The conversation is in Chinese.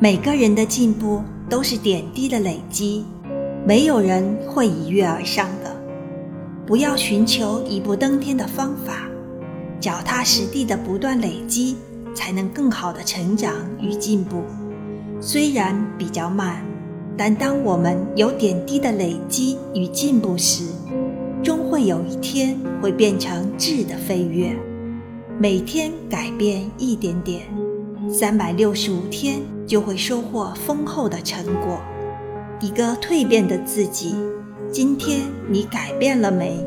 每个人的进步都是点滴的累积，没有人会一跃而上的。不要寻求一步登天的方法，脚踏实地的不断累积，才能更好的成长与进步。虽然比较慢，但当我们有点滴的累积与进步时，终会有一天会变成质的飞跃。每天改变一点点，三百六十五天就会收获丰厚的成果。一个蜕变的自己，今天你改变了没？